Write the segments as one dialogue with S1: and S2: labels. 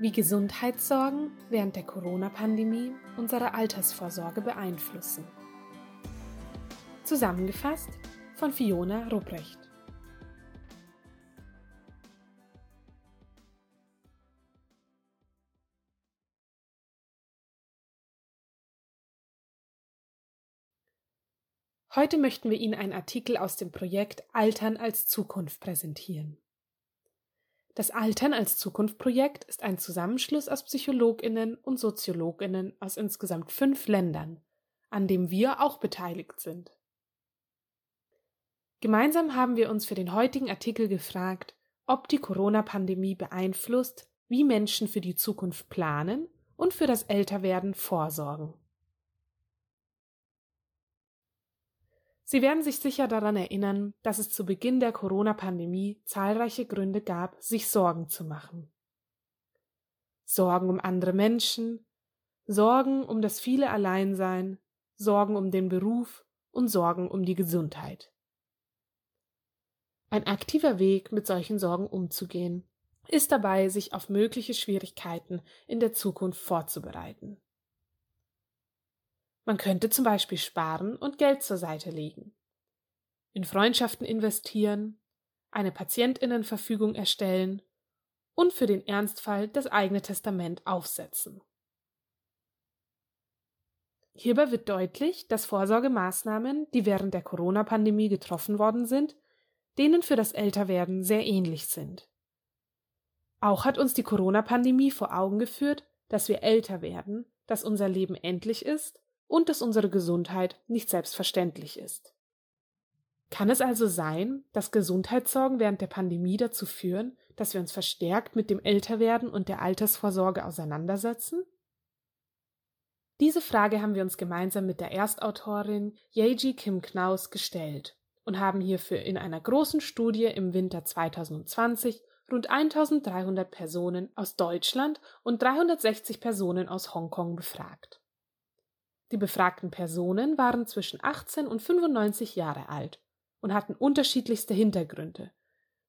S1: Wie Gesundheitssorgen während der Corona-Pandemie unsere Altersvorsorge beeinflussen. Zusammengefasst von Fiona Rupprecht. Heute möchten wir Ihnen einen Artikel aus dem Projekt Altern als Zukunft präsentieren. Das Altern als Zukunft-Projekt ist ein Zusammenschluss aus Psychologinnen und Soziologinnen aus insgesamt fünf Ländern, an dem wir auch beteiligt sind. Gemeinsam haben wir uns für den heutigen Artikel gefragt, ob die Corona-Pandemie beeinflusst, wie Menschen für die Zukunft planen und für das Älterwerden vorsorgen. Sie werden sich sicher daran erinnern, dass es zu Beginn der Corona-Pandemie zahlreiche Gründe gab, sich Sorgen zu machen. Sorgen um andere Menschen, Sorgen um das viele Alleinsein, Sorgen um den Beruf und Sorgen um die Gesundheit. Ein aktiver Weg, mit solchen Sorgen umzugehen, ist dabei, sich auf mögliche Schwierigkeiten in der Zukunft vorzubereiten. Man könnte zum Beispiel sparen und Geld zur Seite legen, in Freundschaften investieren, eine Patientinnenverfügung erstellen und für den Ernstfall das eigene Testament aufsetzen. Hierbei wird deutlich, dass Vorsorgemaßnahmen, die während der Corona-Pandemie getroffen worden sind, denen für das Älterwerden sehr ähnlich sind. Auch hat uns die Corona-Pandemie vor Augen geführt, dass wir älter werden, dass unser Leben endlich ist und dass unsere Gesundheit nicht selbstverständlich ist. Kann es also sein, dass Gesundheitssorgen während der Pandemie dazu führen, dass wir uns verstärkt mit dem Älterwerden und der Altersvorsorge auseinandersetzen? Diese Frage haben wir uns gemeinsam mit der Erstautorin Yeji Kim Knaus gestellt und haben hierfür in einer großen Studie im Winter 2020 rund 1300 Personen aus Deutschland und 360 Personen aus Hongkong befragt. Die befragten Personen waren zwischen 18 und 95 Jahre alt und hatten unterschiedlichste Hintergründe,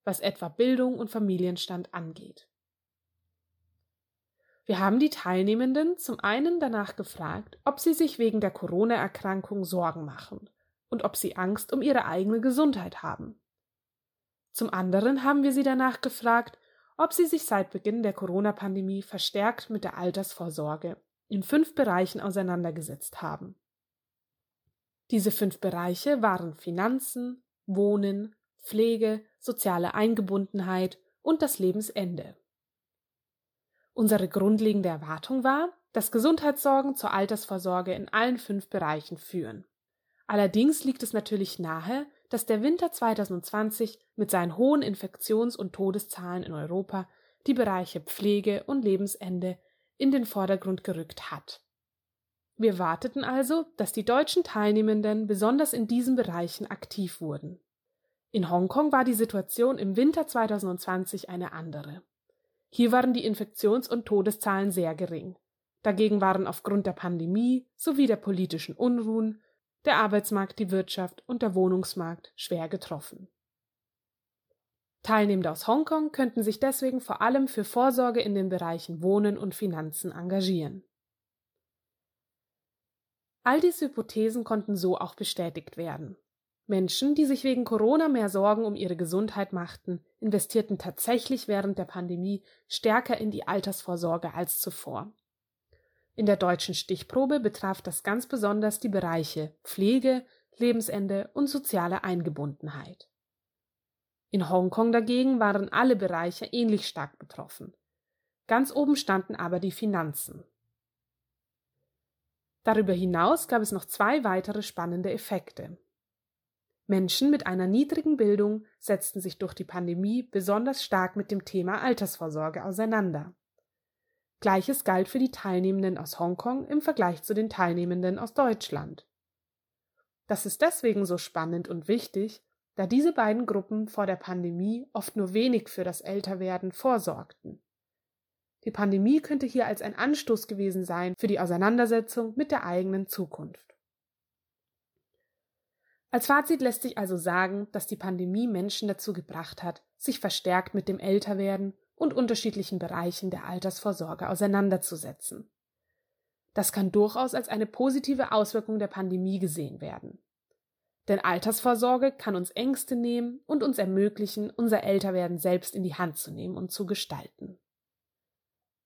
S1: was etwa Bildung und Familienstand angeht. Wir haben die Teilnehmenden zum einen danach gefragt, ob sie sich wegen der Corona-Erkrankung Sorgen machen und ob sie Angst um ihre eigene Gesundheit haben. Zum anderen haben wir sie danach gefragt, ob sie sich seit Beginn der Corona-Pandemie verstärkt mit der Altersvorsorge in fünf Bereichen auseinandergesetzt haben. Diese fünf Bereiche waren Finanzen, Wohnen, Pflege, soziale Eingebundenheit und das Lebensende. Unsere grundlegende Erwartung war, dass Gesundheitssorgen zur Altersvorsorge in allen fünf Bereichen führen. Allerdings liegt es natürlich nahe, dass der Winter 2020 mit seinen hohen Infektions- und Todeszahlen in Europa die Bereiche Pflege und Lebensende in den Vordergrund gerückt hat. Wir warteten also, dass die deutschen Teilnehmenden besonders in diesen Bereichen aktiv wurden. In Hongkong war die Situation im Winter 2020 eine andere. Hier waren die Infektions- und Todeszahlen sehr gering. Dagegen waren aufgrund der Pandemie sowie der politischen Unruhen der Arbeitsmarkt, die Wirtschaft und der Wohnungsmarkt schwer getroffen. Teilnehmende aus Hongkong könnten sich deswegen vor allem für Vorsorge in den Bereichen Wohnen und Finanzen engagieren. All diese Hypothesen konnten so auch bestätigt werden. Menschen, die sich wegen Corona mehr Sorgen um ihre Gesundheit machten, investierten tatsächlich während der Pandemie stärker in die Altersvorsorge als zuvor. In der deutschen Stichprobe betraf das ganz besonders die Bereiche Pflege, Lebensende und soziale Eingebundenheit. In Hongkong dagegen waren alle Bereiche ähnlich stark betroffen. Ganz oben standen aber die Finanzen. Darüber hinaus gab es noch zwei weitere spannende Effekte. Menschen mit einer niedrigen Bildung setzten sich durch die Pandemie besonders stark mit dem Thema Altersvorsorge auseinander. Gleiches galt für die Teilnehmenden aus Hongkong im Vergleich zu den Teilnehmenden aus Deutschland. Das ist deswegen so spannend und wichtig, da diese beiden Gruppen vor der Pandemie oft nur wenig für das Älterwerden vorsorgten. Die Pandemie könnte hier als ein Anstoß gewesen sein für die Auseinandersetzung mit der eigenen Zukunft. Als Fazit lässt sich also sagen, dass die Pandemie Menschen dazu gebracht hat, sich verstärkt mit dem Älterwerden und unterschiedlichen Bereichen der Altersvorsorge auseinanderzusetzen. Das kann durchaus als eine positive Auswirkung der Pandemie gesehen werden. Denn Altersvorsorge kann uns Ängste nehmen und uns ermöglichen, unser Älterwerden selbst in die Hand zu nehmen und zu gestalten.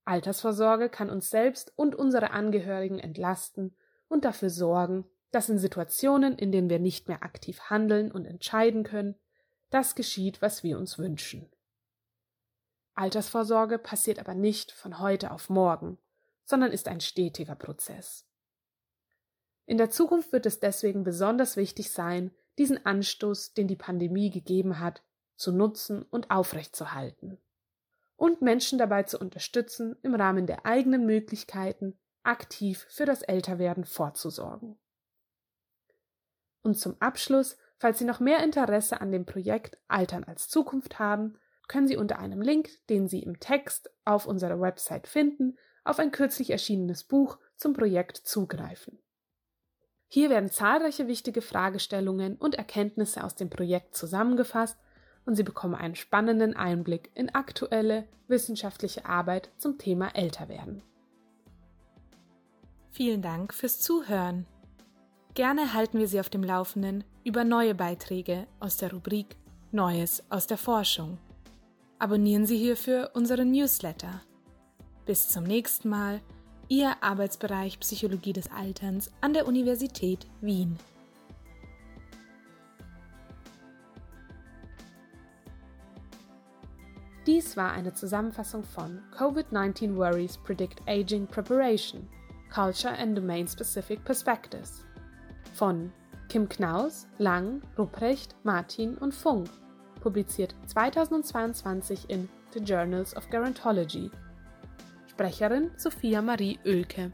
S1: Altersvorsorge kann uns selbst und unsere Angehörigen entlasten und dafür sorgen, dass in Situationen, in denen wir nicht mehr aktiv handeln und entscheiden können, das geschieht, was wir uns wünschen. Altersvorsorge passiert aber nicht von heute auf morgen, sondern ist ein stetiger Prozess. In der Zukunft wird es deswegen besonders wichtig sein, diesen Anstoß, den die Pandemie gegeben hat, zu nutzen und aufrechtzuerhalten und Menschen dabei zu unterstützen, im Rahmen der eigenen Möglichkeiten aktiv für das Älterwerden vorzusorgen. Und zum Abschluss, falls Sie noch mehr Interesse an dem Projekt Altern als Zukunft haben, können Sie unter einem Link, den Sie im Text auf unserer Website finden, auf ein kürzlich erschienenes Buch zum Projekt zugreifen. Hier werden zahlreiche wichtige Fragestellungen und Erkenntnisse aus dem Projekt zusammengefasst und Sie bekommen einen spannenden Einblick in aktuelle wissenschaftliche Arbeit zum Thema Älterwerden.
S2: Vielen Dank fürs Zuhören. Gerne halten wir Sie auf dem Laufenden über neue Beiträge aus der Rubrik Neues aus der Forschung. Abonnieren Sie hierfür unseren Newsletter. Bis zum nächsten Mal, Ihr Arbeitsbereich Psychologie des Alterns an der Universität Wien.
S1: Dies war eine Zusammenfassung von COVID-19 Worries Predict Aging Preparation, Culture and Domain Specific Perspectives von Kim Knaus, Lang, Rupprecht, Martin und Funk, publiziert 2022 in The Journals of Gerontology. Sprecherin Sophia Marie Oelke